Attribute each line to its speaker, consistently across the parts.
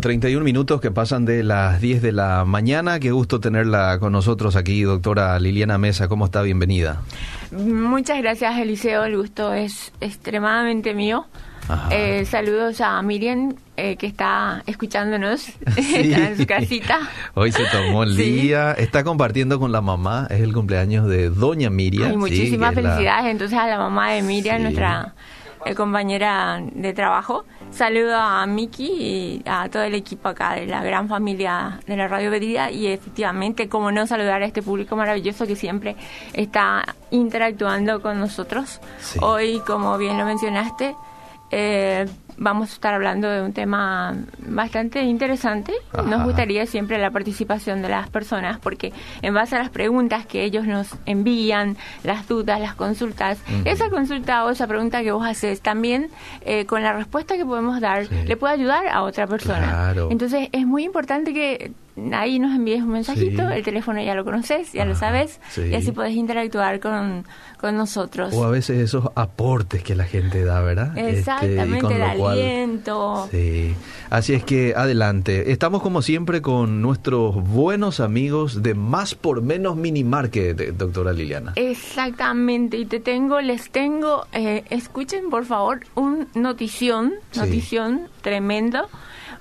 Speaker 1: Bueno, 31 minutos que pasan de las 10 de la mañana. Qué gusto tenerla con nosotros aquí, doctora Liliana Mesa. ¿Cómo está? Bienvenida.
Speaker 2: Muchas gracias, Eliseo. El gusto es extremadamente mío. Eh, saludos a Miriam, eh, que está escuchándonos en su casita.
Speaker 1: Hoy se tomó el día, está compartiendo con la mamá, es el cumpleaños de Doña Miriam.
Speaker 2: muchísimas felicidades entonces a la mamá de Miriam, nuestra compañera de trabajo. Saludo a Miki y a todo el equipo acá de la gran familia de la Radio Bedida y efectivamente, como no saludar a este público maravilloso que siempre está interactuando con nosotros. Hoy, como bien lo mencionaste, eh, vamos a estar hablando de un tema bastante interesante. Nos gustaría siempre la participación de las personas porque en base a las preguntas que ellos nos envían, las dudas, las consultas, esa consulta o esa pregunta que vos haces también eh, con la respuesta que podemos dar le puede ayudar a otra persona. Entonces es muy importante que ahí nos envíes un mensajito, el teléfono ya lo conoces, ya lo sabes, y así puedes interactuar con, con, nosotros.
Speaker 1: O a veces esos aportes que la gente da, ¿verdad?
Speaker 2: Este, Exactamente, el aliento.
Speaker 1: Sí. Así es que adelante. Estamos como siempre con nuestros buenos amigos de Más por Menos Mini Market, doctora Liliana.
Speaker 2: Exactamente, y te tengo, les tengo, eh, escuchen por favor un notición, notición tremendo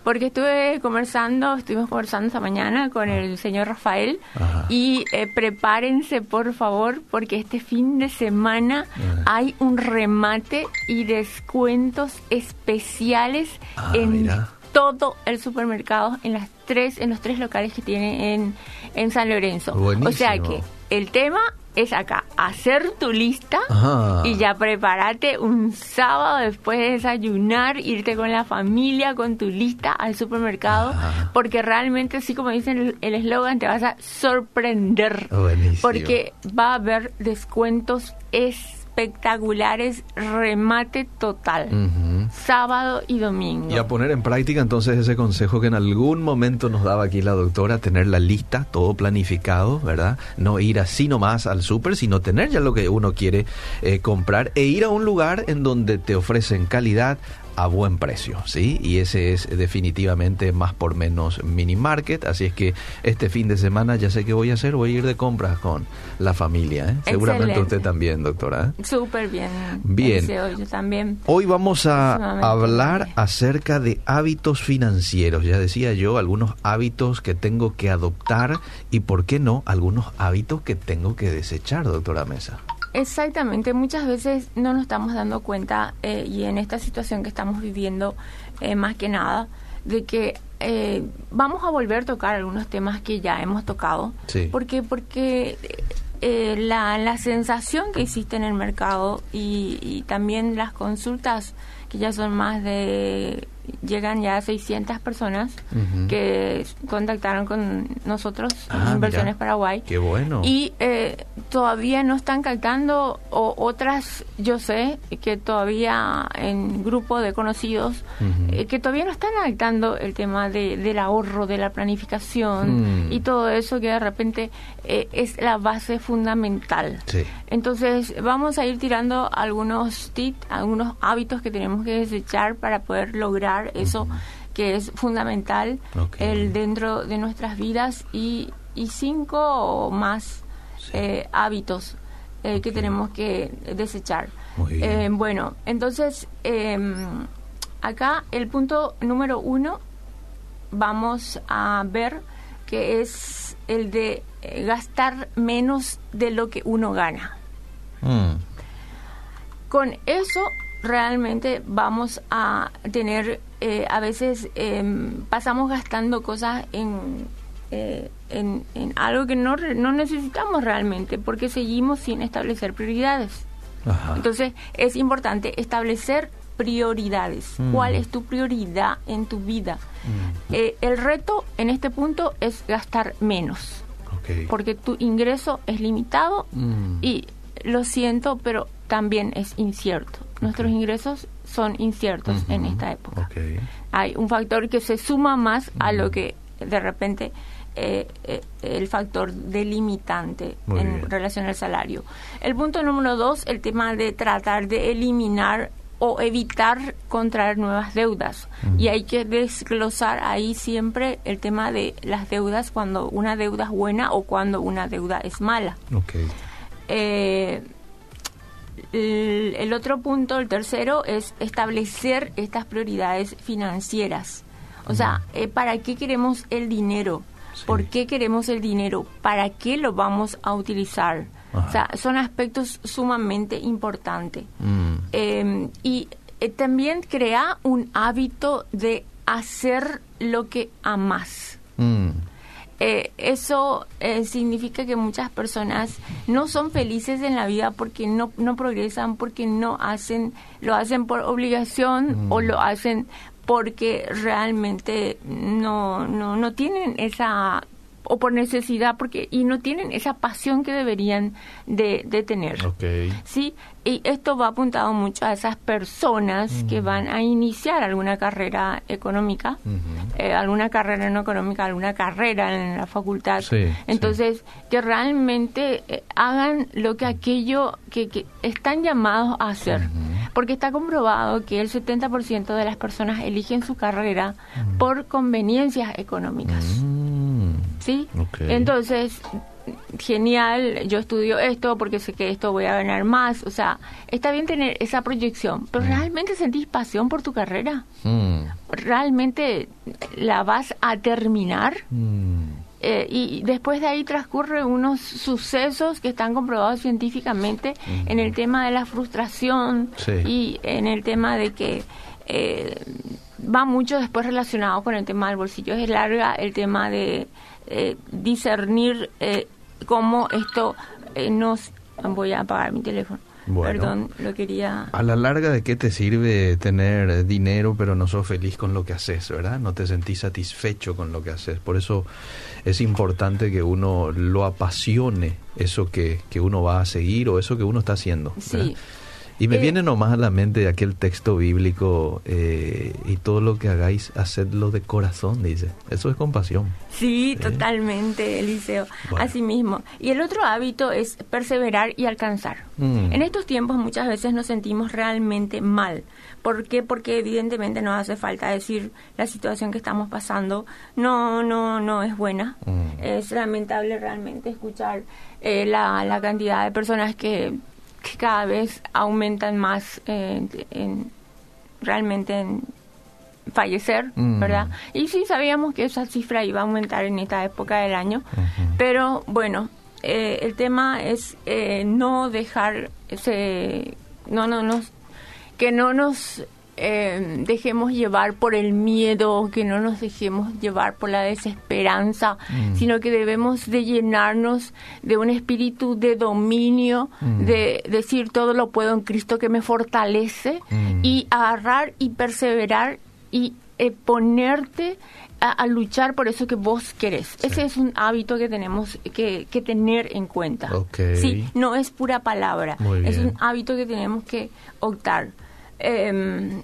Speaker 2: porque estuve conversando, estuvimos conversando esta mañana con el señor Rafael y eh, prepárense por favor porque este fin de semana hay un remate y descuentos especiales ah, en todo el supermercado en las tres en los tres locales que tiene en, en San Lorenzo. O sea que el tema es acá, hacer tu lista y ya prepárate un sábado después de desayunar, irte con la familia, con tu lista al supermercado, porque realmente, así como dicen el eslogan, te vas a sorprender. Porque va a haber descuentos es espectaculares, remate total, sábado y domingo.
Speaker 1: Y a poner en práctica entonces ese consejo que en algún momento nos daba aquí la doctora, tener la lista, todo planificado, ¿verdad? No ir así nomás al súper, sino tener ya lo que uno quiere eh, comprar e ir a un lugar en donde te ofrecen calidad, a buen precio, ¿sí? Y ese es definitivamente más por menos mini market, así es que este fin de semana ya sé qué voy a hacer, voy a ir de compras con la familia, ¿eh? Seguramente usted también, doctora.
Speaker 2: ¿eh? Súper bien.
Speaker 1: Bien.
Speaker 2: yo también.
Speaker 1: Hoy vamos a hablar acerca de hábitos financieros, ya decía yo, algunos hábitos que tengo que adoptar y, ¿por qué no?, algunos hábitos que tengo que desechar, doctora Mesa.
Speaker 2: Exactamente, muchas veces no nos estamos dando cuenta eh, y en esta situación que estamos viviendo eh, más que nada de que eh, vamos a volver a tocar algunos temas que ya hemos tocado. Sí. Porque, porque la, la sensación que existe en el mercado y, y también las consultas que ya son más de llegan ya 600 personas que contactaron con nosotros ah, Inversiones Paraguay.
Speaker 1: Qué bueno.
Speaker 2: Y eh, todavía no están captando, o otras, yo sé, que todavía en grupo de conocidos, eh, que todavía no están captando el tema de, del ahorro, de la planificación mm. y todo eso que de repente eh, es la base fundamental. Entonces, vamos a ir tirando algunos tips, algunos hábitos que tenemos que desechar para poder lograr eso que es fundamental el dentro de nuestras vidas y, y cinco más eh, hábitos eh, que tenemos que desechar. Eh, bueno, entonces em, acá el punto número uno vamos a ver que es el de gastar menos de lo que uno gana. Mm. Con eso realmente vamos a tener, eh, a veces em, pasamos gastando cosas eh, en, en, algo que no, no necesitamos realmente porque seguimos sin establecer prioridades. Entonces es importante establecer prioridades. Mm. ¿Cuál es tu prioridad en tu vida? Mm. Eh, el reto en este punto es gastar menos. Porque tu ingreso es limitado mm. y lo siento, pero también es incierto. Nuestros ingresos son inciertos en esta época. Hay un factor que se suma más a lo que de repente eh, eh, el factor delimitante en relación al salario. El punto número dos, el tema de tratar de eliminar o evitar contraer nuevas deudas. Y hay que desglosar ahí siempre el tema de las deudas cuando una deuda es buena o cuando una deuda es mala. Eh, el, otro punto, el tercero, es establecer estas prioridades financieras. O sea, eh, ¿para qué queremos el dinero? ¿Por qué queremos el dinero? ¿Para qué lo vamos a utilizar? O sea, son aspectos sumamente importantes. Mm. Em, y eh, también crea un hábito de hacer lo que amas. Mm. Eh, eso eh, significa que muchas personas no son felices en la vida porque no, no progresan, porque no hacen, lo hacen por obligación o mm. lo hacen porque realmente no, no, no tienen esa o por necesidad porque y no tienen esa pasión que deberían de, tener. Sí y esto va apuntado mucho a esas personas que van a iniciar alguna carrera económica eh, alguna carrera no económica alguna carrera en la facultad. Entonces que realmente eh, hagan lo que aquello que, están llamados a hacer. Porque está comprobado que el 70% de las personas eligen su carrera por conveniencias económicas ¿sí? Entonces, genial, yo estudio esto porque sé que esto voy a ganar más, o sea, está bien tener esa proyección, pero mm. ¿realmente sentís pasión por tu carrera? Mm. ¿Realmente la vas a terminar? Mm. Eh, y después de ahí transcurren unos sucesos que están comprobados científicamente en el tema de la frustración y en el tema de que eh, va mucho después relacionado con el tema del bolsillo. Es larga el tema de eh, discernir eh, cómo esto eh, nos... Voy a apagar mi teléfono. Perdón, lo quería...
Speaker 1: A la larga, ¿de qué te sirve tener dinero pero no sos feliz con lo que haces, verdad? No te sentís satisfecho con lo que haces. Por eso es importante que uno lo apasione, eso que, que uno va a seguir o eso que uno está haciendo. Sí. Y me eh, viene nomás a la mente aquel texto bíblico eh, y todo lo que hagáis, hacedlo de corazón, dice. Eso es compasión.
Speaker 2: Sí, totalmente, Eliseo. Así mismo. Y el otro hábito es perseverar y alcanzar. Mm. En estos tiempos muchas veces nos sentimos realmente mal. ¿Por qué? Porque evidentemente nos hace falta decir la situación que estamos pasando no, no, no es buena. Mm. Es lamentable realmente escuchar eh, la, la cantidad de personas que que cada vez aumentan más en, realmente en fallecer, mm. ¿verdad? Y sí sabíamos que esa cifra iba a aumentar en esta época del año, pero bueno, eh, el tema es eh, no dejar ese, no, no, no, que no nos eh, dejemos llevar por el miedo, que no nos dejemos llevar por la desesperanza, mm. sino que debemos de llenarnos de un espíritu de dominio, mm. de decir todo lo puedo en Cristo que me fortalece mm. y agarrar y perseverar y eh, ponerte a, luchar por eso que vos querés. Ese es un hábito que tenemos que, tener en cuenta. Sí, no es pura palabra, es un hábito que tenemos que optar. Em,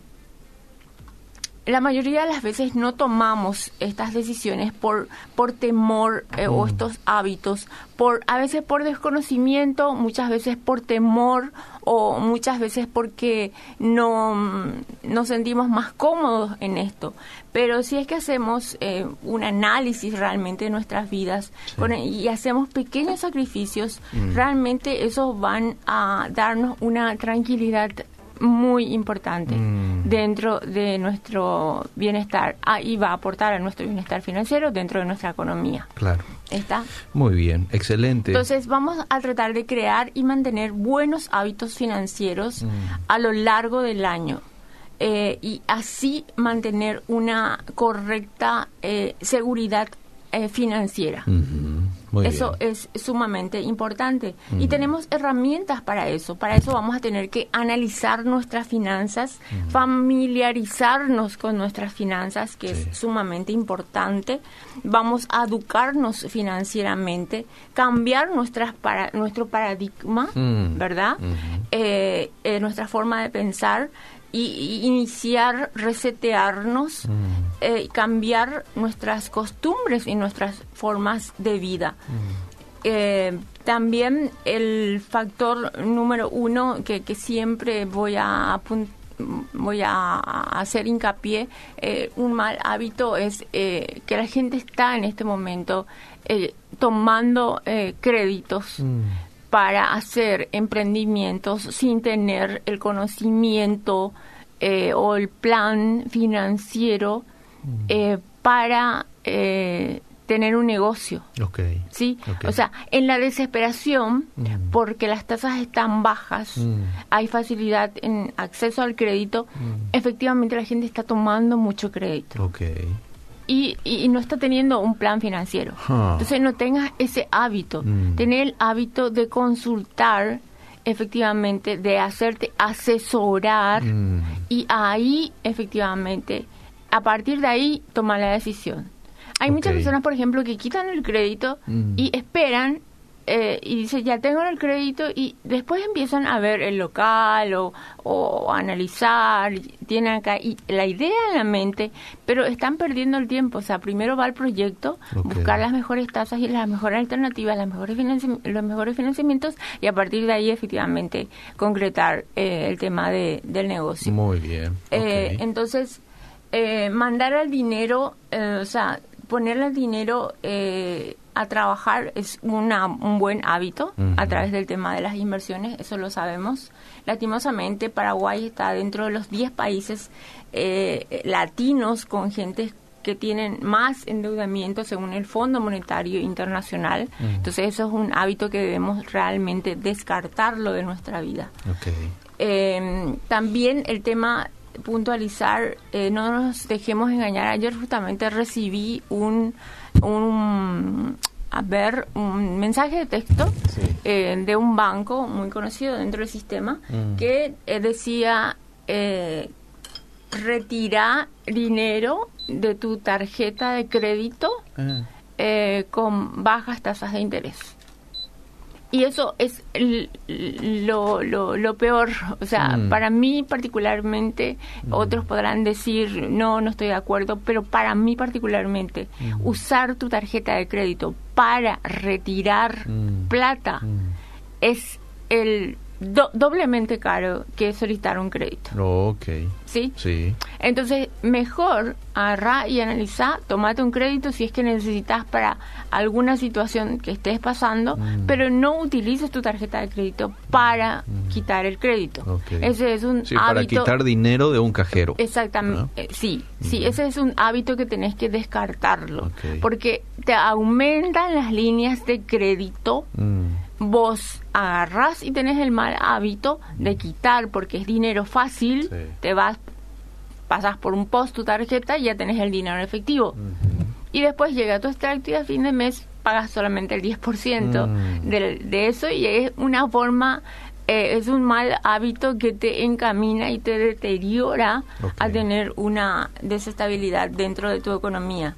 Speaker 2: la mayoría de las veces no tomamos estas decisiones por, por temor eh, o mm. estos hábitos, por a veces por desconocimiento, muchas veces por temor o muchas veces porque no nos sentimos más cómodos en esto. Pero si es que hacemos eh, un análisis realmente de nuestras vidas y hacemos pequeños sacrificios, mm. realmente esos van a darnos una tranquilidad muy importante mm. dentro de nuestro bienestar ah, y va a aportar a nuestro bienestar financiero dentro de nuestra economía.
Speaker 1: Claro.
Speaker 2: ¿Está?
Speaker 1: Muy bien, excelente.
Speaker 2: Entonces vamos a tratar de crear y mantener buenos hábitos financieros mm. a lo largo del año. Eh, y así mantener una correcta eh, seguridad eh, financiera. Eso es sumamente importante. Y tenemos herramientas para eso. Para eso vamos a tener que analizar nuestras finanzas, familiarizarnos con nuestras finanzas, que es sumamente importante. Vamos a educarnos financieramente, cambiar nuestras para, nuestro paradigma, ¿verdad? Eh, eh, nuestra forma de pensar y, iniciar, resetearnos, mm. eh, cambiar nuestras costumbres y nuestras formas de vida. Mm. Eh, también el factor número uno que, que siempre voy a voy a, hacer hincapié, eh, un mal hábito es eh, que la gente está en este momento tomando créditos mm. Para hacer emprendimientos sin tener el conocimiento o el plan financiero mm. para tener un negocio.
Speaker 1: Okay.
Speaker 2: ¿Sí? O sea, en la desesperación, mm. porque las tasas están bajas, mm. hay facilidad en acceso al crédito, mm. efectivamente la gente está tomando mucho crédito.
Speaker 1: Okay.
Speaker 2: Y, y, no está teniendo un plan financiero. Entonces no tengas ese hábito. Tener el hábito de consultar efectivamente, de hacerte asesorar y ahí efectivamente, a partir de ahí, tomar la decisión. Hay muchas personas, por ejemplo, que quitan el crédito mm. y esperan eh, y dicen, ya tengo el crédito y después empiezan a ver el local o, o analizar, tienen acá y la idea en la mente, pero están perdiendo el tiempo. O sea, primero va el proyecto, buscar las mejores tasas y las mejores alternativas, las mejores los mejores financiamientos y a partir de ahí efectivamente concretar eh, el tema de, del negocio.
Speaker 1: Muy bien.
Speaker 2: Eh, entonces, mandar al dinero, o sea, ponerle el dinero eh, a trabajar es una, un buen hábito a través del tema de las inversiones, eso lo sabemos. Lastimosamente, Paraguay está dentro de los 10 países eh, latinos con gente que tienen más endeudamiento según el Fondo Monetario Internacional. Entonces eso es un hábito que debemos realmente descartarlo de nuestra vida. Eh, también el tema puntualizar, eh, no nos dejemos engañar. Ayer justamente recibí un, un a ver, un mensaje de texto eh, de un banco muy conocido dentro del sistema mm. que eh, decía retira dinero de tu tarjeta de crédito ah. con bajas tasas de interés y eso es lo, lo, peor. O sea, mm. para mí particularmente, mm. otros podrán decir, no, no estoy de acuerdo, pero para mí particularmente, mm. usar tu tarjeta de crédito para retirar plata es el doblemente caro que solicitar un crédito.
Speaker 1: ok.
Speaker 2: ¿Sí?
Speaker 1: Sí.
Speaker 2: Entonces, mejor agarrar y analizar, tomate un crédito si es que necesitas para alguna situación que estés pasando, mm. pero no utilices tu tarjeta de crédito para mm. quitar el crédito. Ese es un
Speaker 1: sí, para quitar dinero de un cajero.
Speaker 2: Exactamente. Sí, sí, mm. ese es un hábito que tenés que descartarlo, porque te aumentan las líneas de crédito vos agarras y tenés el mal hábito de quitar porque es dinero fácil, te vas, pasas por un post tu tarjeta y ya tenés el dinero en efectivo. Y después llega tu extracto y a fin de mes pagas solamente el 10% mm. de, de eso y es una forma eh, es un mal hábito que te encamina y te deteriora a tener una desestabilidad dentro de tu economía.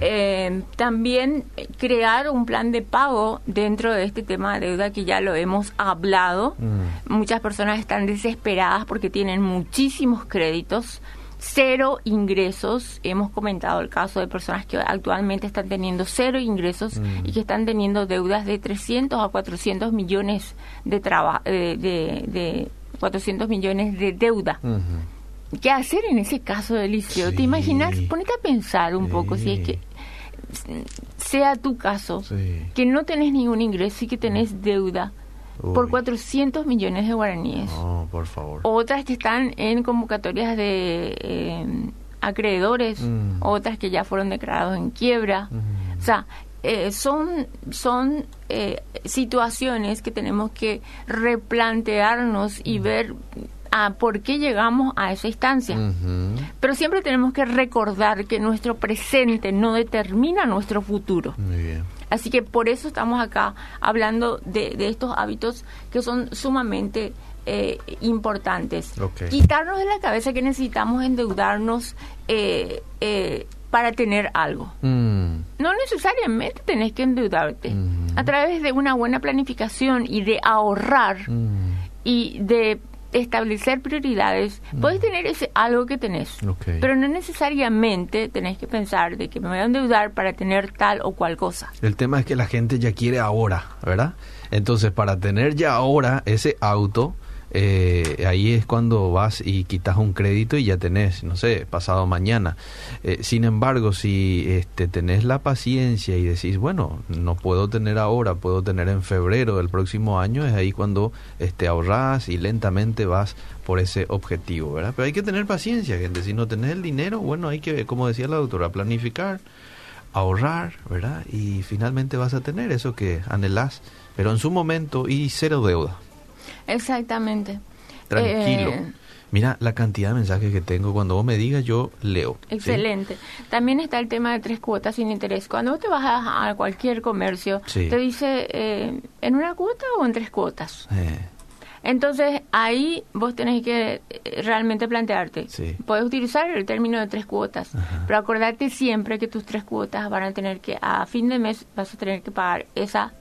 Speaker 2: Eh, también crear un plan de pago dentro de este tema de deuda que ya lo hemos hablado. Mm. Muchas personas están desesperadas porque tienen muchísimos créditos cero ingresos. Hemos comentado el caso de personas que actualmente están teniendo cero ingresos mm. y que están teniendo deudas de 300 a 400 millones de, de, de, 400 millones de deuda. ¿Qué hacer en ese caso, Delicio? ¿Te imaginas? Ponete a pensar un poco si es que sea tu caso, que no tenés ningún ingreso y que tenés deuda por 400 millones de guaraníes.
Speaker 1: No, por favor.
Speaker 2: Otras que están en convocatorias de eh, acreedores, mm. otras que ya fueron declarados en quiebra. Mm. O sea, eh, son, son eh, situaciones que tenemos que replantearnos y mm. ver a por qué llegamos a esa instancia. Pero siempre tenemos que recordar que nuestro presente no determina nuestro futuro.
Speaker 1: Muy bien.
Speaker 2: Así que por eso estamos acá hablando de, estos hábitos que son sumamente eh, importantes. Quitarnos de la cabeza que necesitamos endeudarnos eh, eh, para tener algo. Mm. No necesariamente tenés que endeudarte. Mm. A través de una buena planificación y de ahorrar mm. y de establecer prioridades, mm. puedes tener ese algo que tenés, pero no necesariamente tenés que pensar de que me voy a endeudar para tener tal o cual cosa.
Speaker 1: El tema es que la gente ya quiere ahora, ¿verdad? Entonces, para tener ya ahora ese auto, eh, ahí es cuando vas y quitas un crédito y ya tenés, no sé, pasado mañana. Eh, sin embargo, si este, tenés la paciencia y decís, bueno, no puedo tener ahora, puedo tener en febrero del próximo año, es ahí cuando este, ahorrás y lentamente vas por ese objetivo, ¿verdad? Pero hay que tener paciencia, gente. Si no tenés el dinero, bueno, hay que, como decía la doctora, planificar, ahorrar, ¿verdad? Y finalmente vas a tener eso que anhelás, pero en su momento y cero deuda.
Speaker 2: Exactamente.
Speaker 1: Tranquilo.
Speaker 2: Eh,
Speaker 1: Mira la cantidad de mensajes que tengo. Cuando vos me digas, yo leo. ¿sí?
Speaker 2: Excelente. También está el tema de tres cuotas sin interés. Cuando vos te vas a, cualquier comercio,
Speaker 1: Sí.
Speaker 2: te dice eh, en una cuota o en tres cuotas.
Speaker 1: Eh,
Speaker 2: Entonces ahí vos tenés que eh, realmente plantearte.
Speaker 1: Sí.
Speaker 2: Puedes utilizar el término de tres cuotas,
Speaker 1: Ajá.
Speaker 2: pero acordate siempre que tus tres cuotas van a tener que, a fin de mes, vas a tener que pagar esas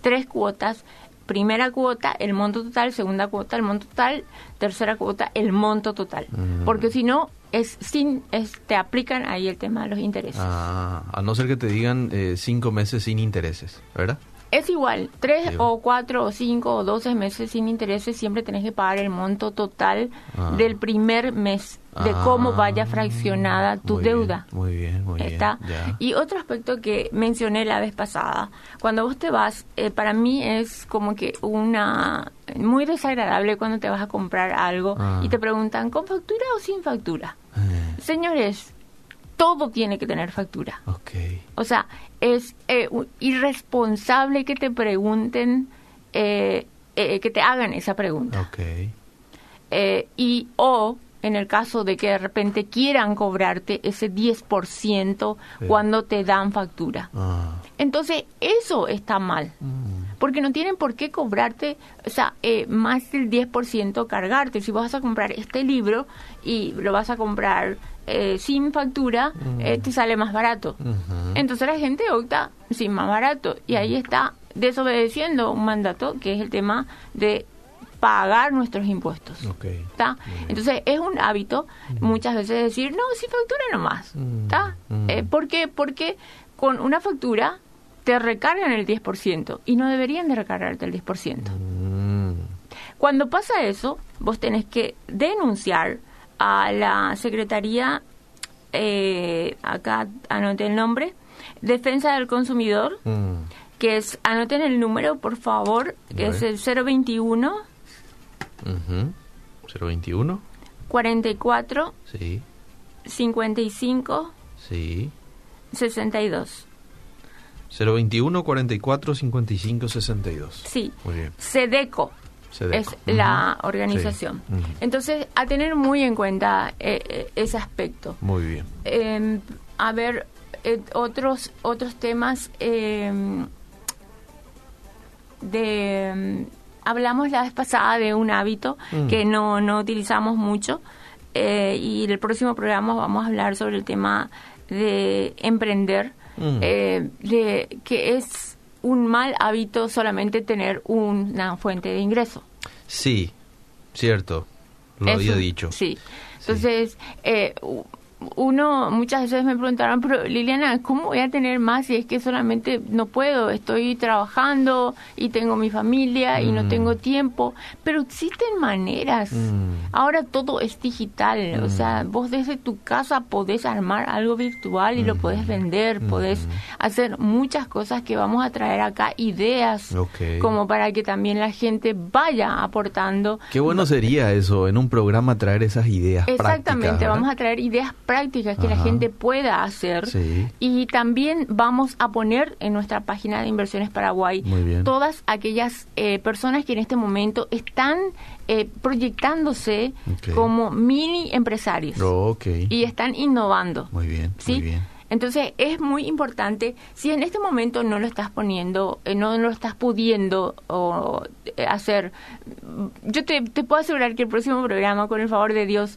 Speaker 2: tres cuotas. Primera cuota, el monto total, segunda cuota, el monto total, tercera cuota, el monto total.
Speaker 1: Mm.
Speaker 2: Porque si no, es sin, es, te aplican ahí el tema de los intereses.
Speaker 1: ah, a no ser que te digan eh, cinco meses sin intereses, ¿verdad?
Speaker 2: Es igual, tres
Speaker 1: Sí.
Speaker 2: o cuatro o cinco o doce meses sin intereses, siempre tenés que pagar el monto total
Speaker 1: Ah.
Speaker 2: del primer mes de cómo vaya fraccionada tu
Speaker 1: Muy
Speaker 2: deuda.
Speaker 1: bien, muy bien, muy
Speaker 2: ¿Está?
Speaker 1: bien. ya.
Speaker 2: Y otro aspecto que mencioné la vez pasada, cuando vos te vas, eh, para mí es como que una muy desagradable cuando te vas a comprar algo
Speaker 1: Ah.
Speaker 2: y te preguntan con factura o sin factura.
Speaker 1: Eh,
Speaker 2: Señores, todo tiene que tener factura.
Speaker 1: ok.
Speaker 2: O sea, es eh, irresponsable que te pregunten, eh, eh, que te hagan esa pregunta.
Speaker 1: Ok.
Speaker 2: Eh, y o en el caso de que de repente quieran cobrarte ese 10%
Speaker 1: Sí.
Speaker 2: cuando te dan factura.
Speaker 1: Ah.
Speaker 2: Entonces, eso está mal.
Speaker 1: Mm.
Speaker 2: Porque no tienen por qué cobrarte, o sea, eh, más del 10% cargarte. Si vas a comprar este libro y lo vas a comprar eh, sin factura, eh, te sale más barato. Entonces la gente opta sin más barato. Y ahí está desobedeciendo un mandato que es el tema de pagar nuestros impuestos.
Speaker 1: Ok.
Speaker 2: ¿Está?
Speaker 1: Muy bien.
Speaker 2: Entonces es un hábito muchas veces decir, no, sin factura nomás. ¿Está?
Speaker 1: mm.
Speaker 2: Eh, ¿Por qué? Porque con una factura te recargan el 10% y no deberían de recargarte el 10%.
Speaker 1: Mm.
Speaker 2: Cuando pasa eso, vos tenés que denunciar a la Secretaría, eh, acá anoté el nombre, Defensa del Consumidor,
Speaker 1: Mm.
Speaker 2: que es, anoten el número, por favor, que es el 021
Speaker 1: Ujú. 021.
Speaker 2: 44
Speaker 1: Sí.
Speaker 2: 55
Speaker 1: Sí.
Speaker 2: 62.
Speaker 1: 021 44 55 62.
Speaker 2: Sí.
Speaker 1: Muy bien.
Speaker 2: SEDECO.
Speaker 1: Sedeco.
Speaker 2: es la
Speaker 1: Ujú.
Speaker 2: organización.
Speaker 1: Sí. Ujú.
Speaker 2: Entonces, a tener muy en cuenta eh, eh, ese aspecto.
Speaker 1: Muy bien.
Speaker 2: Eh, a ver, eh, otros otros temas eh, de mm, hablamos la vez pasada de un hábito
Speaker 1: Mm.
Speaker 2: que no, no utilizamos mucho eh, y en el próximo programa vamos a hablar sobre el tema de emprender
Speaker 1: Mm.
Speaker 2: eh, de que es un mal hábito solamente tener una fuente de ingreso
Speaker 1: Sí, cierto. Lo había dicho.
Speaker 2: Sí. Entonces, eh, uno, muchas veces me preguntaron, pero Liliana, ¿cómo voy a tener más si es que solamente no puedo? Estoy trabajando y tengo mi familia y no
Speaker 1: Mm.
Speaker 2: tengo tiempo. Pero existen maneras.
Speaker 1: Mm.
Speaker 2: Ahora todo es digital. O
Speaker 1: Mm.
Speaker 2: sea, vos desde tu casa podés armar algo virtual y lo podés vender. Podés hacer muchas cosas que vamos a traer acá, ideas,
Speaker 1: Ok.
Speaker 2: como para que también la gente vaya aportando
Speaker 1: Qué bueno sería eso, en un programa traer esas ideas
Speaker 2: Exactamente, vamos a traer ideas prácticas que la gente pueda hacer
Speaker 1: Sí.
Speaker 2: y también vamos a poner en nuestra página de Inversiones Paraguay todas aquellas eh, personas que en este momento están eh, proyectándose como mini empresarios
Speaker 1: Oh,
Speaker 2: y están innovando.
Speaker 1: Muy bien,
Speaker 2: ¿sí?
Speaker 1: muy bien.
Speaker 2: Entonces es muy importante, si en este momento no lo estás poniendo, eh, no lo estás pudiendo o, eh, hacer, yo te, te puedo asegurar que el próximo programa, con el favor de Dios,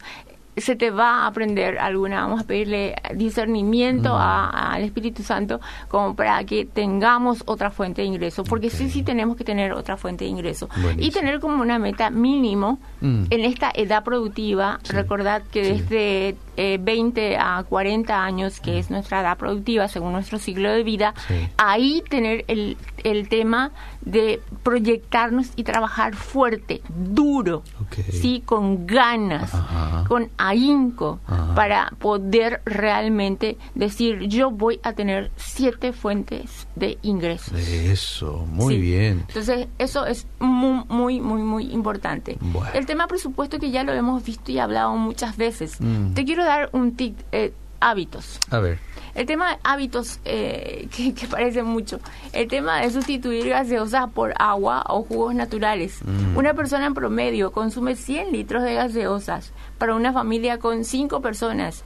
Speaker 2: se te va a aprender alguna, vamos a pedirle discernimiento a- al Espíritu Santo como para que tengamos otra fuente de ingreso, porque sí, sí tenemos que tener otra fuente de ingreso y tener como una meta mínimo
Speaker 1: Mm.
Speaker 2: en esta edad productiva,
Speaker 1: Sí.
Speaker 2: recordad que
Speaker 1: Sí.
Speaker 2: desde eh, 20 a 40 años, que es nuestra edad productiva según nuestro ciclo de vida,
Speaker 1: Sí.
Speaker 2: ahí tener el, el tema de proyectarnos y trabajar fuerte, duro,
Speaker 1: Ok.
Speaker 2: sí, con ganas,
Speaker 1: Ajá.
Speaker 2: con ahínco,
Speaker 1: Ajá.
Speaker 2: para poder realmente decir yo voy a tener siete fuentes de ingresos.
Speaker 1: Eso, muy
Speaker 2: Sí.
Speaker 1: bien.
Speaker 2: Entonces, eso es muy, muy, muy, muy importante.
Speaker 1: Bueno.
Speaker 2: El tema presupuesto que ya lo hemos visto y hablado muchas veces.
Speaker 1: Mm.
Speaker 2: Te quiero dar un tip, eh, hábitos.
Speaker 1: A ver.
Speaker 2: El tema de hábitos, eh, que, que parece mucho, el tema de sustituir gaseosa por agua o jugos naturales.
Speaker 1: Mm.
Speaker 2: Una persona en promedio consume 100 litros de gaseosas para una familia con 5 personas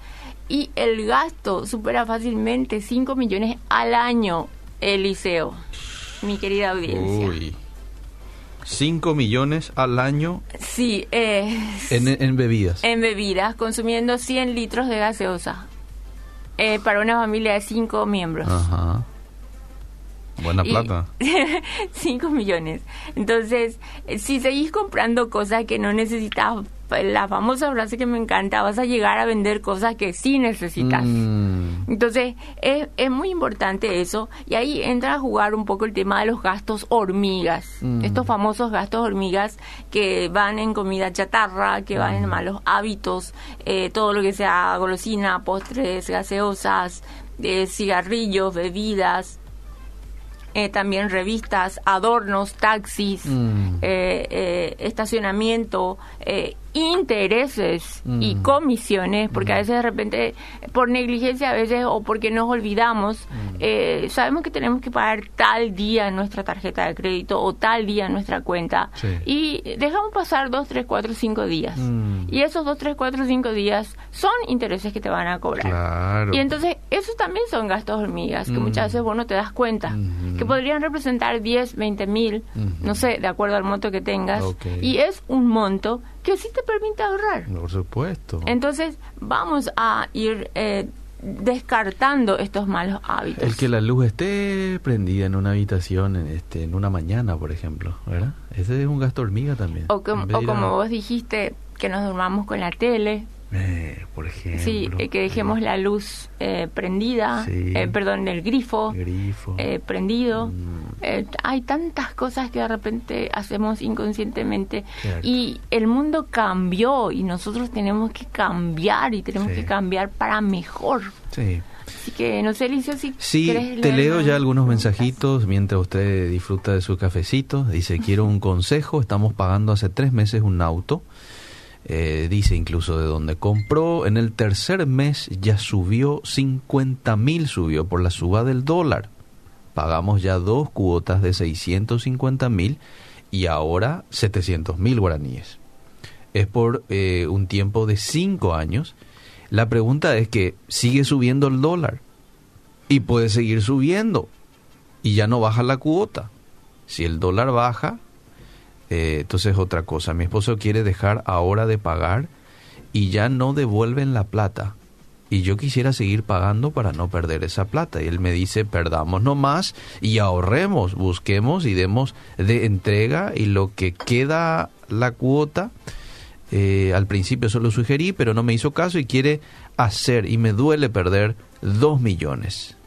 Speaker 2: y el gasto supera fácilmente 5 millones al año, Eliseo, mi querida audiencia.
Speaker 1: Uy. 5 millones al año
Speaker 2: Sí, eh,
Speaker 1: en, en bebidas.
Speaker 2: en bebidas, consumiendo 100 litros de gaseosa eh, para una familia de 5 miembros.
Speaker 1: Ajá. Buena
Speaker 2: Y-
Speaker 1: plata.
Speaker 2: 5 millones. Entonces, eh, si seguís comprando cosas que no necesitas, la famosa frase que me encanta, vas a llegar a vender cosas que sí necesitas.
Speaker 1: Mm,
Speaker 2: Entonces, es, es muy importante eso. Y ahí entra a jugar un poco el tema de los gastos hormigas.
Speaker 1: Mm.
Speaker 2: Estos famosos gastos hormigas que van en comida chatarra, que van
Speaker 1: Mm.
Speaker 2: en malos hábitos, eh, todo lo que sea golosina, postres, gaseosas, eh, cigarrillos, bebidas. eh, también revistas, adornos, taxis,
Speaker 1: Mm.
Speaker 2: eh, eh, estacionamiento, intereses y
Speaker 1: Mm.
Speaker 2: comisiones, porque a veces de repente por negligencia a veces o porque nos olvidamos,
Speaker 1: Mm.
Speaker 2: eh, sabemos que tenemos que pagar tal día nuestra tarjeta de crédito o tal día nuestra cuenta
Speaker 1: Sí.
Speaker 2: y dejamos pasar dos, tres, cuatro, cinco días.
Speaker 1: Mm.
Speaker 2: Y esos dos, tres, cuatro, cinco días son intereses que te van a cobrar.
Speaker 1: Claro.
Speaker 2: Y entonces, esos también son gastos hormigas, que
Speaker 1: Mm.
Speaker 2: muchas veces vos no te das cuenta, que podrían representar 10, 20 mil, no sé, de acuerdo al monto que tengas. Y es un monto que sí te permite ahorrar.
Speaker 1: Por supuesto.
Speaker 2: Entonces, vamos a ir eh, descartando estos malos hábitos.
Speaker 1: El que la luz esté prendida en una habitación, en, este, en una mañana, por ejemplo, ¿verdad? Ese es un gasto hormiga también.
Speaker 2: o, com- o
Speaker 1: ir a-
Speaker 2: como vos dijiste, que nos durmamos con la tele,
Speaker 1: Eh, por ejemplo.
Speaker 2: sí, eh, que dejemos la luz eh, prendida,
Speaker 1: Sí.
Speaker 2: eh, perdón, el grifo.
Speaker 1: el grifo.
Speaker 2: eh, prendido.
Speaker 1: Mm.
Speaker 2: Eh, hay tantas cosas que de repente hacemos inconscientemente
Speaker 1: Cierto.
Speaker 2: y el mundo cambió y nosotros tenemos que cambiar y tenemos
Speaker 1: Sí.
Speaker 2: que cambiar para mejor.
Speaker 1: Sí.
Speaker 2: Así que no sé, Alicia, si
Speaker 1: Sí, te leo ya algunos mensajitos mientras usted disfruta de su cafecito. Dice, quiero un consejo, estamos pagando hace tres meses un auto. Eh, dice incluso de donde compró. En el tercer mes ya subió 50 mil, subió por la suba del dólar. Pagamos ya dos cuotas de 650 mil y ahora 700 mil guaraníes. Es por eh, un tiempo de cinco años. La pregunta es que sigue subiendo el dólar y puede seguir subiendo y ya no baja la cuota. Si el dólar baja, eh, entonces es otra cosa. Mi esposo quiere dejar ahora de pagar y ya no devuelven la plata. Y yo quisiera seguir pagando para no perder esa plata. Y él me dice, perdamos nomás y ahorremos, busquemos y demos de entrega y lo que queda la cuota. eh, al principio solo sugerí, pero no me hizo caso y quiere hacer y me duele perder dos millones.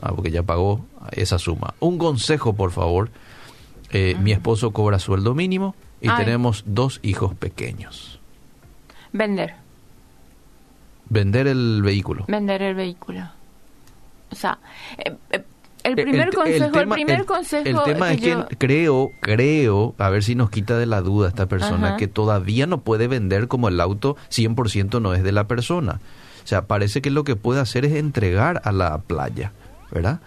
Speaker 1: Ah, porque ya pagó esa suma. Un consejo, por favor. Eh, Mi esposo cobra sueldo mínimo y
Speaker 2: Ay.
Speaker 1: tenemos dos hijos pequeños.
Speaker 2: Vender,
Speaker 1: Vender el vehículo.
Speaker 2: vender el vehículo. O sea, eh, eh, el primer consejo, el,
Speaker 1: tema-
Speaker 2: primer
Speaker 1: el-
Speaker 2: consejo
Speaker 1: el tema
Speaker 2: que
Speaker 1: es que creo, creo, a ver si nos quita de la duda esta persona,
Speaker 2: Ajá.
Speaker 1: que todavía no puede vender como el auto 100% no es de la persona. O sea, parece que lo que puede hacer es entregar a la playa, ¿verdad?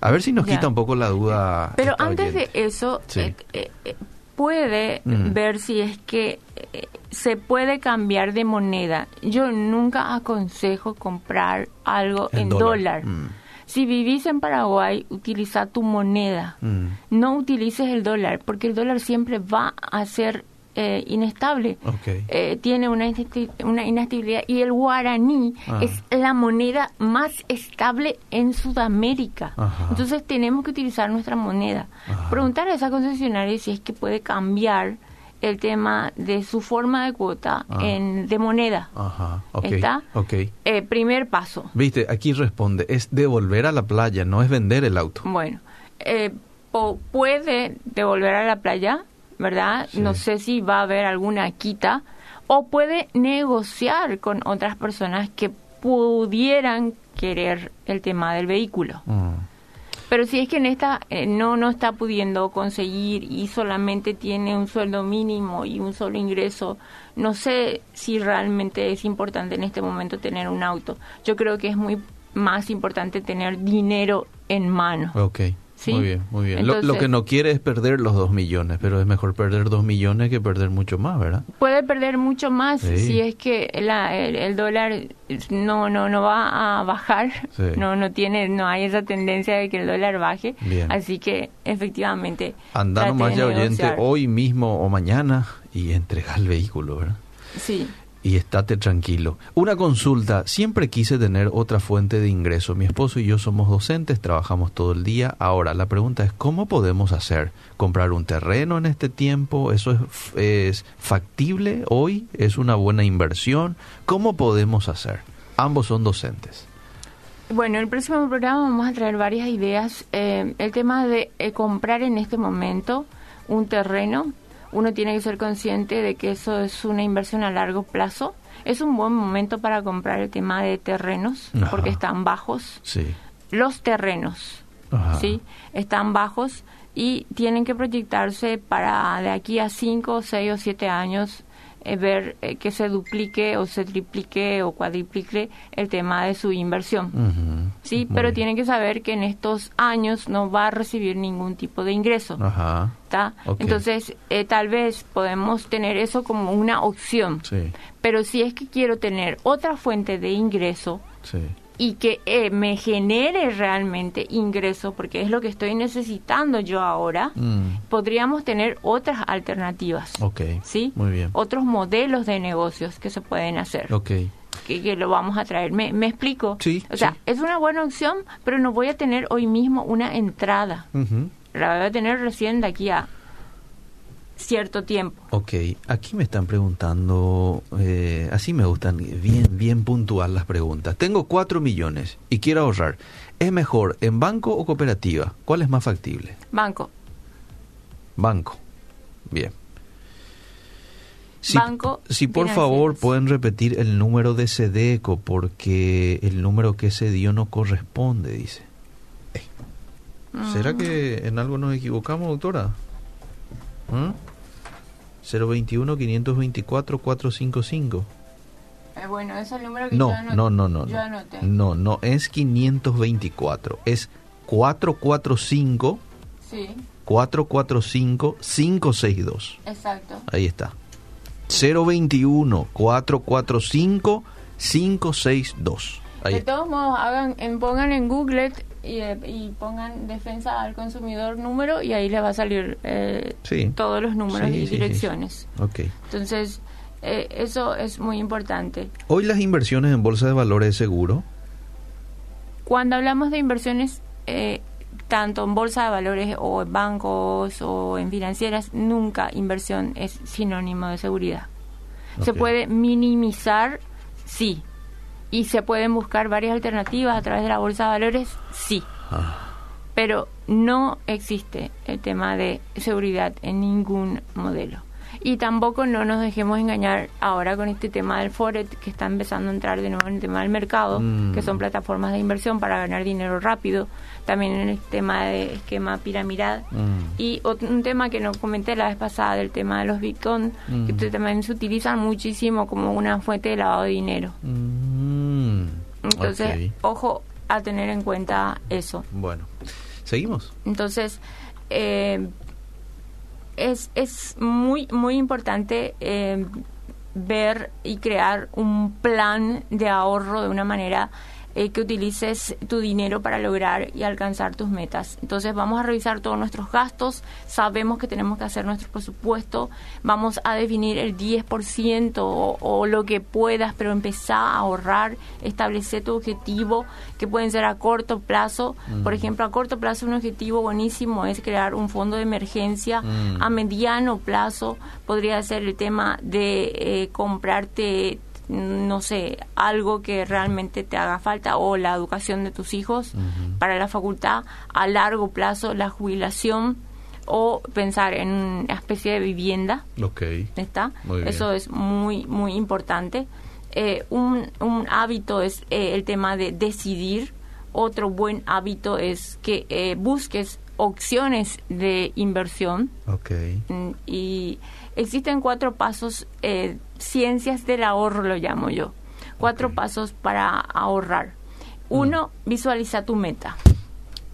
Speaker 1: A ver si nos
Speaker 2: Ya.
Speaker 1: quita un poco la duda.
Speaker 2: Pero antes de eso,
Speaker 1: Sí.
Speaker 2: eh, eh, eh, puede
Speaker 1: Mm.
Speaker 2: ver si es que eh, se puede cambiar de moneda. Yo nunca aconsejo comprar algo
Speaker 1: En
Speaker 2: en,
Speaker 1: dólar.
Speaker 2: dólar.
Speaker 1: Mm.
Speaker 2: Si vivís en Paraguay, utiliza tu moneda.
Speaker 1: Mm.
Speaker 2: No utilices el dólar, porque el dólar siempre va a ser eh, inestable. Eh, tiene una, una inestabilidad y el guaraní
Speaker 1: Ah.
Speaker 2: es la moneda más estable en Sudamérica.
Speaker 1: Ajá.
Speaker 2: Entonces tenemos que utilizar nuestra moneda.
Speaker 1: Ajá.
Speaker 2: Preguntar a esa concesionaria si es que puede cambiar el tema de su forma de cuota
Speaker 1: Ah.
Speaker 2: en, de moneda.
Speaker 1: Ajá.
Speaker 2: ¿Está?
Speaker 1: Ok.
Speaker 2: Eh, primer paso.
Speaker 1: Viste, aquí responde, es devolver a la playa, no es vender el auto.
Speaker 2: Bueno, eh, po- puede devolver a la playa, ¿verdad?
Speaker 1: Sí.
Speaker 2: No sé si va a haber alguna quita. O puede negociar con otras personas que pudieran querer el tema del vehículo.
Speaker 1: Mm.
Speaker 2: Pero si es que en esta eh, no no está pudiendo conseguir y solamente tiene un sueldo mínimo y un solo ingreso, no sé si realmente es importante en este momento tener un auto. Yo creo que es muy más importante tener dinero en mano.
Speaker 1: Ok,
Speaker 2: ¿Sí?
Speaker 1: muy bien, muy bien. Lo- lo,
Speaker 2: Entonces-
Speaker 1: que no quiere es perder los dos millones, pero es mejor perder dos millones que perder mucho más, ¿verdad?
Speaker 2: Puede perder mucho más
Speaker 1: Sí.
Speaker 2: si es que la- el, el dólar no no no va a bajar,
Speaker 1: Sí.
Speaker 2: no no tiene no hay esa tendencia de que el dólar baje,
Speaker 1: Bien.
Speaker 2: así que efectivamente
Speaker 1: Anda
Speaker 2: trate
Speaker 1: nomás
Speaker 2: de
Speaker 1: ya oyente hoy mismo o mañana y entrega el vehículo, ¿verdad?
Speaker 2: Sí.
Speaker 1: Y estate tranquilo. Una consulta, siempre quise tener otra fuente de ingreso. Mi esposo y yo somos docentes, trabajamos todo el día. Ahora, la pregunta es, ¿cómo podemos hacer? ¿Comprar un terreno en este tiempo? ¿Eso es, es factible hoy? ¿Es una buena inversión? ¿Cómo podemos hacer? Ambos son docentes.
Speaker 2: Bueno, el próximo programa vamos a traer varias ideas. Eh, el tema de eh, comprar en este momento un terreno, uno tiene que ser consciente de que eso es una inversión a largo plazo. Es un buen momento para comprar el tema de terrenos,
Speaker 1: Ajá.
Speaker 2: porque están bajos.
Speaker 1: Sí.
Speaker 2: Los terrenos,
Speaker 1: Ajá.
Speaker 2: ¿sí? Están bajos y tienen que proyectarse para de aquí a 5, 6 o 7 años eh, ver eh, que se duplique o se triplique o cuadriplique el tema de su inversión. Sí,
Speaker 1: Muy
Speaker 2: pero
Speaker 1: bien.
Speaker 2: tienen que saber que en estos años no va a recibir ningún tipo de ingreso.
Speaker 1: Ajá.
Speaker 2: Entonces, eh, tal vez podemos tener eso como una opción.
Speaker 1: Sí,
Speaker 2: Pero si es que quiero tener otra fuente de ingreso
Speaker 1: sí.
Speaker 2: Y que eh, me genere realmente ingreso, porque es lo que estoy necesitando yo ahora,
Speaker 1: Mm,
Speaker 2: podríamos tener otras alternativas.
Speaker 1: Ok.
Speaker 2: ¿Sí?
Speaker 1: Muy bien.
Speaker 2: Otros modelos de negocios que se pueden hacer.
Speaker 1: Ok.
Speaker 2: que, que lo vamos a traer. ¿Me, me explico?
Speaker 1: Sí,
Speaker 2: O sea,
Speaker 1: sí.
Speaker 2: es una buena opción, pero no voy a tener hoy mismo una entrada. La voy a tener recién de aquí a cierto tiempo.
Speaker 1: Ok, aquí me están preguntando, eh, así me gustan, bien, bien puntual las preguntas. Tengo 4 millones y quiero ahorrar. ¿Es mejor en banco o cooperativa? ¿Cuál es más factible?
Speaker 2: Banco.
Speaker 1: Banco. Bien. Si,
Speaker 2: Banco,
Speaker 1: si por favor pueden repetir el número de Sedeco porque el número que se dio no corresponde, dice. ¿Será que en algo nos equivocamos, doctora? ¿Mm? 021-524-455.
Speaker 2: Eh, bueno, ese es el número que
Speaker 1: No,
Speaker 2: yo anoté.
Speaker 1: no, no, no.
Speaker 2: Yo
Speaker 1: No,
Speaker 2: anoté.
Speaker 1: no, no, es 524. Es 445
Speaker 2: Sí,
Speaker 1: 445 562.
Speaker 2: exacto.
Speaker 1: Ahí está. 021 445 562. Ahí
Speaker 2: de
Speaker 1: está.
Speaker 2: todos modos, hagan, pongan en Google y, eh, y pongan defensa al consumidor número y ahí le va a salir eh,
Speaker 1: Sí.
Speaker 2: todos los números
Speaker 1: Sí,
Speaker 2: y
Speaker 1: sí,
Speaker 2: direcciones.
Speaker 1: Ok.
Speaker 2: Entonces, eh, eso es muy importante.
Speaker 1: Hoy las inversiones en bolsa de valores es seguro.
Speaker 2: Cuando hablamos de inversiones, eh, tanto en bolsa de valores o en bancos o en financieras, nunca inversión es sinónimo de seguridad. Se puede minimizar, sí. Y se pueden buscar varias alternativas a través de la bolsa de valores, sí.
Speaker 1: Ah,
Speaker 2: Pero no existe el tema de seguridad en ningún modelo. Y tampoco no nos dejemos engañar ahora con este tema del Forex que está empezando a entrar de nuevo en el tema del mercado,
Speaker 1: Mm.
Speaker 2: que son plataformas de inversión para ganar dinero rápido, también en el tema de esquema piramidal.
Speaker 1: mm.
Speaker 2: Y otro, un tema que no comenté la vez pasada, del tema de los bitcoins,
Speaker 1: Mm.
Speaker 2: que t- también se utilizan muchísimo como una fuente de lavado de dinero.
Speaker 1: Mm,
Speaker 2: Entonces, ojo a tener en cuenta eso.
Speaker 1: Bueno, seguimos.
Speaker 2: Entonces, eh, es, es muy, muy importante eh, ver y crear un plan de ahorro de una manera eh, que utilices tu dinero para lograr y alcanzar tus metas. Entonces vamos a revisar todos nuestros gastos, sabemos que tenemos que hacer nuestro presupuesto, vamos a definir el 10% o, o lo que puedas, pero empezar a ahorrar, establecer tu objetivo, que pueden ser a corto plazo. Por ejemplo, a corto plazo un objetivo buenísimo es crear un fondo de emergencia. A mediano plazo podría ser el tema de eh, comprarte no sé, algo que realmente te haga falta o la educación de tus hijos para la facultad, a largo plazo la jubilación o pensar en una especie de vivienda.
Speaker 1: Ok.
Speaker 2: ¿Está?
Speaker 1: Muy bien.
Speaker 2: Eso es muy, muy importante. Eh, un, un hábito es eh, el tema de decidir. Otro buen hábito es que eh, busques opciones de inversión.
Speaker 1: Ok.
Speaker 2: Mm, Y existen cuatro pasos, eh, ciencias del ahorro lo llamo yo. Cuatro pasos para ahorrar. Uno, visualiza tu meta.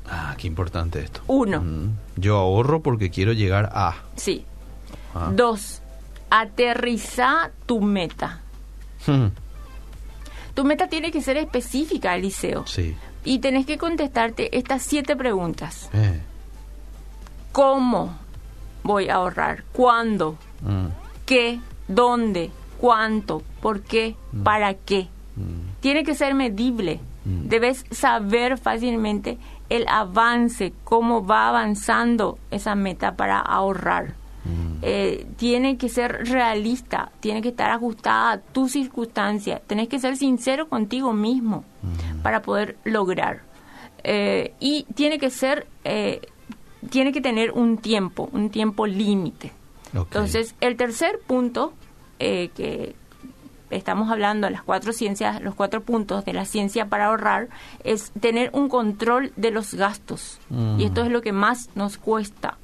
Speaker 1: Ah, qué importante esto.
Speaker 2: Uno.
Speaker 1: Mm. Yo ahorro porque quiero llegar a.
Speaker 2: Sí.
Speaker 1: Ah.
Speaker 2: Dos, aterriza tu meta.
Speaker 1: Hmm.
Speaker 2: Tu meta tiene que ser específica, Eliseo.
Speaker 1: Sí.
Speaker 2: Y tenés que contestarte estas siete preguntas.
Speaker 1: Eh.
Speaker 2: ¿Cómo voy a ahorrar? ¿Cuándo?
Speaker 1: Mm.
Speaker 2: ¿Qué? ¿Dónde? ¿Cuánto? ¿Por qué? ¿Para qué?
Speaker 1: Mm.
Speaker 2: Tiene que ser medible.
Speaker 1: Mm.
Speaker 2: Debes saber fácilmente el avance, cómo va avanzando esa meta para ahorrar.
Speaker 1: Mm.
Speaker 2: Eh, tiene que ser realista, tiene que estar ajustada a tu circunstancia, tenés que ser sincero contigo mismo
Speaker 1: Mm.
Speaker 2: para poder lograr. Eh, y tiene que ser, eh, tiene que tener un tiempo, un tiempo límite. Entonces, el tercer punto eh, que estamos hablando, las cuatro ciencias, los cuatro puntos de la ciencia para ahorrar, es tener un control de los gastos.
Speaker 1: Mm.
Speaker 2: Y esto es lo que más nos cuesta.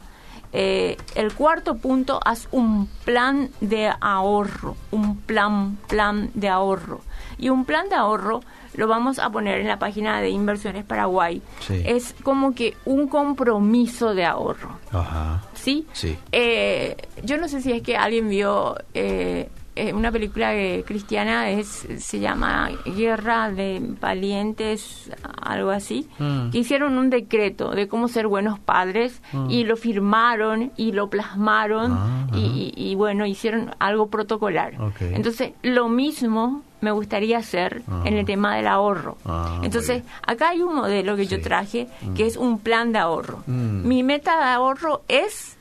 Speaker 2: Eh, el cuarto punto, haz un plan de ahorro, un plan, plan de ahorro. Y un plan de ahorro lo vamos a poner en la página de Inversiones Paraguay.
Speaker 1: Sí.
Speaker 2: Es como que un compromiso de ahorro.
Speaker 1: Ajá.
Speaker 2: ¿sí?
Speaker 1: Sí.
Speaker 2: Eh, yo no sé si es que alguien vio eh, una película eh, cristiana, es se llama Guerra de Valientes, algo así,
Speaker 1: Mm.
Speaker 2: que hicieron un decreto de cómo ser buenos padres
Speaker 1: Mm.
Speaker 2: y lo firmaron y lo plasmaron
Speaker 1: Ah,
Speaker 2: y, y- y bueno, hicieron algo protocolar. Entonces, lo mismo me gustaría hacer
Speaker 1: Ah.
Speaker 2: en el tema del ahorro.
Speaker 1: Ah,
Speaker 2: Entonces, acá hay un modelo que yo traje que es un plan de ahorro.
Speaker 1: Mm.
Speaker 2: Mi meta de ahorro es,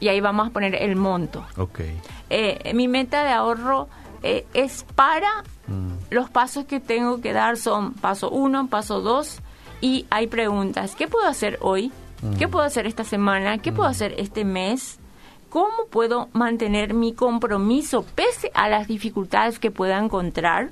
Speaker 2: y ahí vamos a poner el monto.
Speaker 1: Ok.
Speaker 2: Eh, mi meta de ahorro eh, es para
Speaker 1: Mm.
Speaker 2: los pasos que tengo que dar son paso uno, paso dos y hay preguntas. ¿Qué puedo hacer hoy? ¿Qué puedo hacer esta semana? ¿Qué puedo hacer este mes? ¿Cómo puedo mantener mi compromiso pese a las dificultades que pueda encontrar?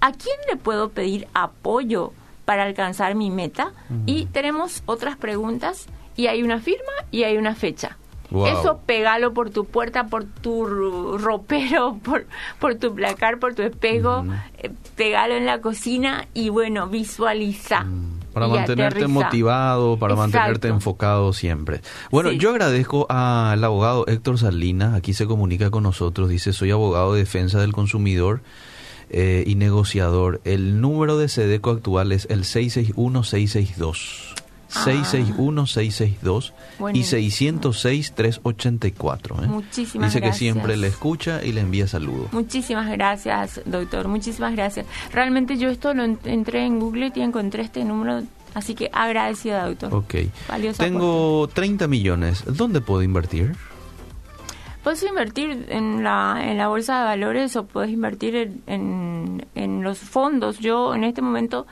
Speaker 2: ¿A quién le puedo pedir apoyo para alcanzar mi meta? Y tenemos otras preguntas y hay una firma y hay una fecha.
Speaker 1: Wow.
Speaker 2: Eso pegalo por tu puerta, por tu ro- ropero, por, por tu placar, por tu espejo, eh, pegalo en la cocina y bueno, visualiza.
Speaker 1: Para
Speaker 2: y
Speaker 1: mantenerte
Speaker 2: aterriza.
Speaker 1: motivado, para mantenerte enfocado siempre. Bueno,
Speaker 2: Sí.
Speaker 1: yo agradezco al abogado Héctor Salinas, aquí se comunica con nosotros, dice, soy abogado de defensa del consumidor eh, y negociador. El número de SEDECO actual es el 661-662.
Speaker 2: Ah.
Speaker 1: 661-662 y
Speaker 2: Buenísimo.
Speaker 1: 606-384. ¿eh?
Speaker 2: Muchísimas
Speaker 1: Dice que siempre le escucha y le envía saludos.
Speaker 2: Muchísimas gracias, doctor. Muchísimas gracias. Realmente yo esto lo en- entré en Google y encontré este número, así que agradecida, doctor.
Speaker 1: Ok.
Speaker 2: Valioso
Speaker 1: Tengo 30 millones. ¿Dónde puedo invertir?
Speaker 2: Puedes invertir en la, en la bolsa de valores o puedes invertir en, en, en los fondos. Yo en este momento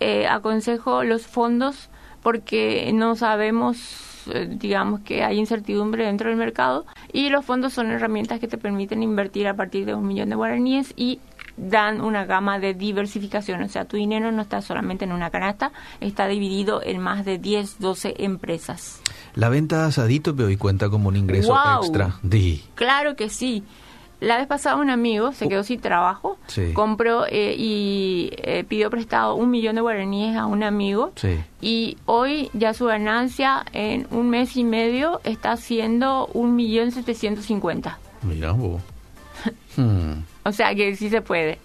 Speaker 2: eh, aconsejo los fondos porque no sabemos, eh, digamos que hay incertidumbre dentro del mercado y los fondos son herramientas que te permiten invertir a partir de un millón de guaraníes y dan una gama de diversificación. O sea, tu dinero no está solamente en una canasta, está dividido en más de 10, 12 empresas.
Speaker 1: La venta de asadito hoy cuenta como un ingreso extra. Di.
Speaker 2: Claro que sí. La vez pasada un amigo se quedó sin trabajo,
Speaker 1: Sí.
Speaker 2: compró eh, y eh, pidió prestado un millón de guaraníes a un amigo
Speaker 1: Sí.
Speaker 2: y hoy ya su ganancia en un mes y medio está siendo un millón setecientos cincuenta.
Speaker 1: Mira vos. Hmm.
Speaker 2: O sea que sí se puede.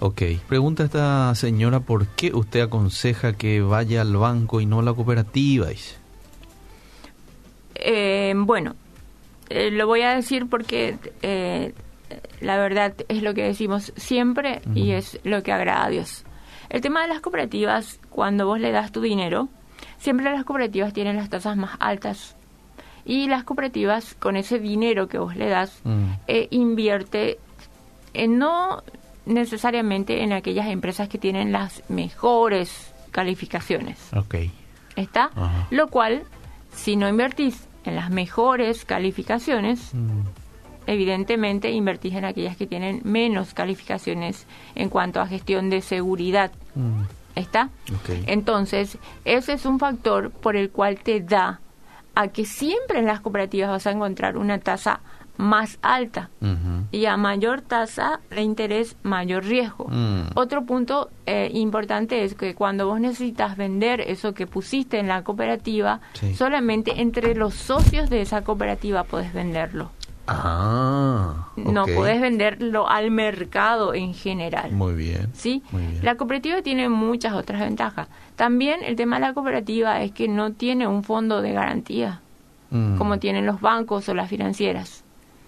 Speaker 1: Ok, pregunta esta señora, ¿por qué usted aconseja que vaya al banco y no a la cooperativa?
Speaker 2: Eh, bueno, eh, lo voy a decir porque eh, la verdad es lo que decimos siempre y es lo que agrada a Dios. El tema de las cooperativas, cuando vos le das tu dinero, siempre las cooperativas tienen las tasas más altas. Y las cooperativas, con ese dinero que vos le das, mm. eh, invierte en no necesariamente en aquellas empresas que tienen las mejores calificaciones.
Speaker 1: Ok.
Speaker 2: ¿Está? Lo cual, si no invertís en las mejores calificaciones. Evidentemente invertís en aquellas que tienen menos calificaciones en cuanto a gestión de seguridad. Mm. ¿Está? Entonces, ese es un factor por el cual te da a que siempre en las cooperativas vas a encontrar una tasa más alta y a mayor tasa de interés mayor riesgo. Mm. Otro punto eh, importante es que cuando vos necesitas vender eso que pusiste en la cooperativa, solamente entre los socios de esa cooperativa podés venderlo.
Speaker 1: Ah,
Speaker 2: No puedes venderlo al mercado en general.
Speaker 1: Muy bien.
Speaker 2: ¿Sí? La cooperativa tiene muchas otras ventajas. También el tema de la cooperativa es que no tiene un fondo de garantía mm. como tienen los bancos o las financieras.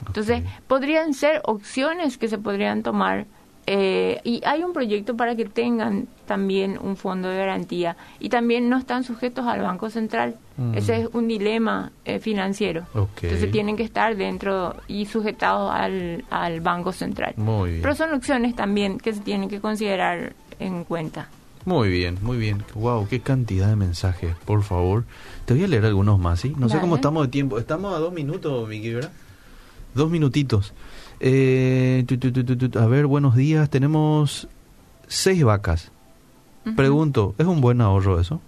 Speaker 2: Entonces, podrían ser opciones que se podrían tomar eh, y hay un proyecto para que tengan también un fondo de garantía y también no están sujetos al Banco Central. Mm. Ese es un dilema eh, financiero. Entonces tienen que estar dentro y sujetados al, al Banco Central. Pero son opciones también que se tienen que considerar en cuenta.
Speaker 1: Muy bien, muy bien. Wow, qué cantidad de mensajes, por favor. Te voy a leer algunos más, ¿sí? No sé cómo estamos de tiempo. Estamos a dos minutos, Miki, ¿verdad? Dos minutitos. Eh, a ver, buenos días. Tenemos seis vacas. Pregunto, ¿es un buen ahorro eso?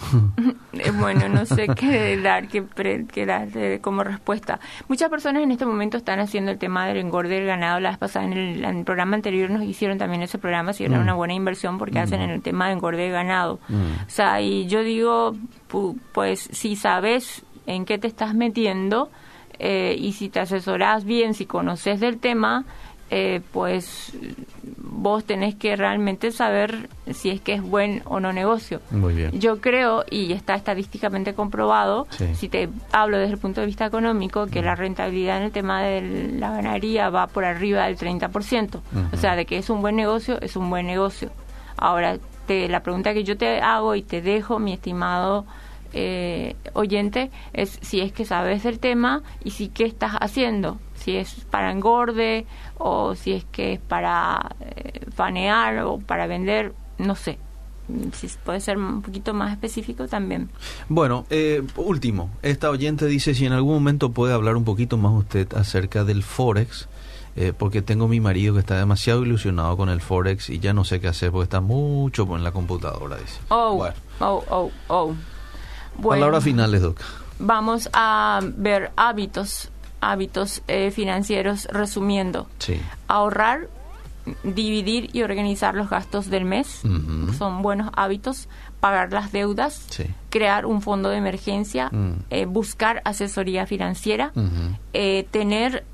Speaker 2: Eh, bueno, no sé qué dar, qué, dar como respuesta. Muchas personas en este momento están haciendo el tema del engorde del ganado. Las pasadas en el, programa anterior nos hicieron también ese programa, si era mm. una buena inversión porque hacen en el tema de engorde del ganado. Mm. O sea, y yo digo, pues si sabes en qué te estás metiendo, eh, y si te asesoras bien, si conoces del tema, eh, pues vos tenés que realmente saber si es que es buen o no negocio.
Speaker 1: Muy bien.
Speaker 2: Yo creo, y está estadísticamente comprobado, si te hablo desde el punto de vista económico, que la rentabilidad en el tema de la ganadería va por arriba del 30%. O sea, de que es un buen negocio, es un buen negocio. Ahora, te, la pregunta que yo te hago y te dejo, mi estimado eh, oyente es si es que sabes del tema y si qué estás haciendo, si es para engorde o si es que es para eh, fanear o para vender, no sé. Si puede ser un poquito más específico también.
Speaker 1: Bueno, eh, último, esta oyente dice si en algún momento puede hablar un poquito más usted acerca del Forex, eh, porque tengo mi marido que está demasiado ilusionado con el Forex y ya no sé qué hacer porque está mucho en la computadora, dice.
Speaker 2: Oh, oh, oh, oh.
Speaker 1: Palabras finales, Doc.
Speaker 2: Vamos a ver hábitos, hábitos eh, financieros resumiendo.
Speaker 1: Sí.
Speaker 2: Ahorrar, dividir y organizar los gastos del mes, son buenos hábitos. Pagar las deudas, crear un fondo de emergencia, mm. eh, buscar asesoría financiera, eh, tener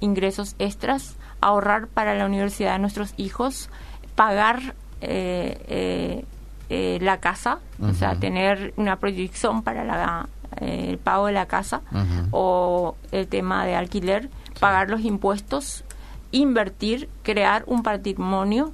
Speaker 2: ingresos extras, ahorrar para la universidad de nuestros hijos, pagar eh, la casa, o sea, tener una proyección para la, eh, el pago de la casa o el tema de alquiler, pagar los impuestos, invertir, crear un patrimonio,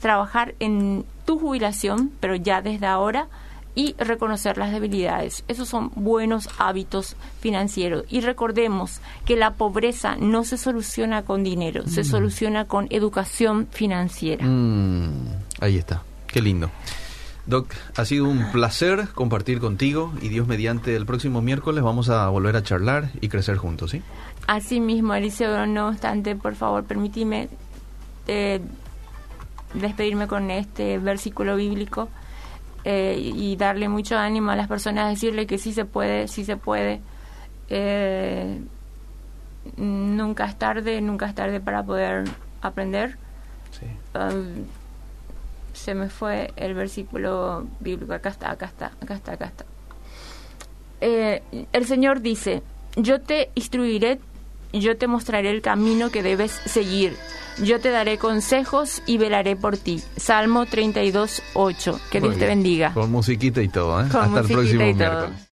Speaker 2: trabajar en tu jubilación, pero ya desde ahora, y reconocer las debilidades. Esos son buenos hábitos financieros. Y recordemos que la pobreza no se soluciona con dinero, se mm. soluciona con educación financiera.
Speaker 1: Mm, ahí está, qué lindo. Doc, ha sido un placer compartir contigo y Dios mediante el próximo miércoles vamos a volver a charlar y crecer juntos, ¿sí?
Speaker 2: Así mismo, Eliseo, no obstante, por favor, permíteme eh, despedirme con este versículo bíblico eh, y darle mucho ánimo a las personas, decirle que sí se puede, sí se puede. Eh, nunca es tarde, nunca es tarde para poder aprender.
Speaker 1: Sí.
Speaker 2: Um, se me fue el versículo bíblico, acá está, acá está, acá está, acá está. Eh, el Señor dice, yo te instruiré yo te mostraré el camino que debes seguir. Yo te daré consejos y velaré por ti. Salmo 32, 8. Que Dios te bendiga.
Speaker 1: Con musiquita y todo, ¿eh? Hasta el próximo miércoles.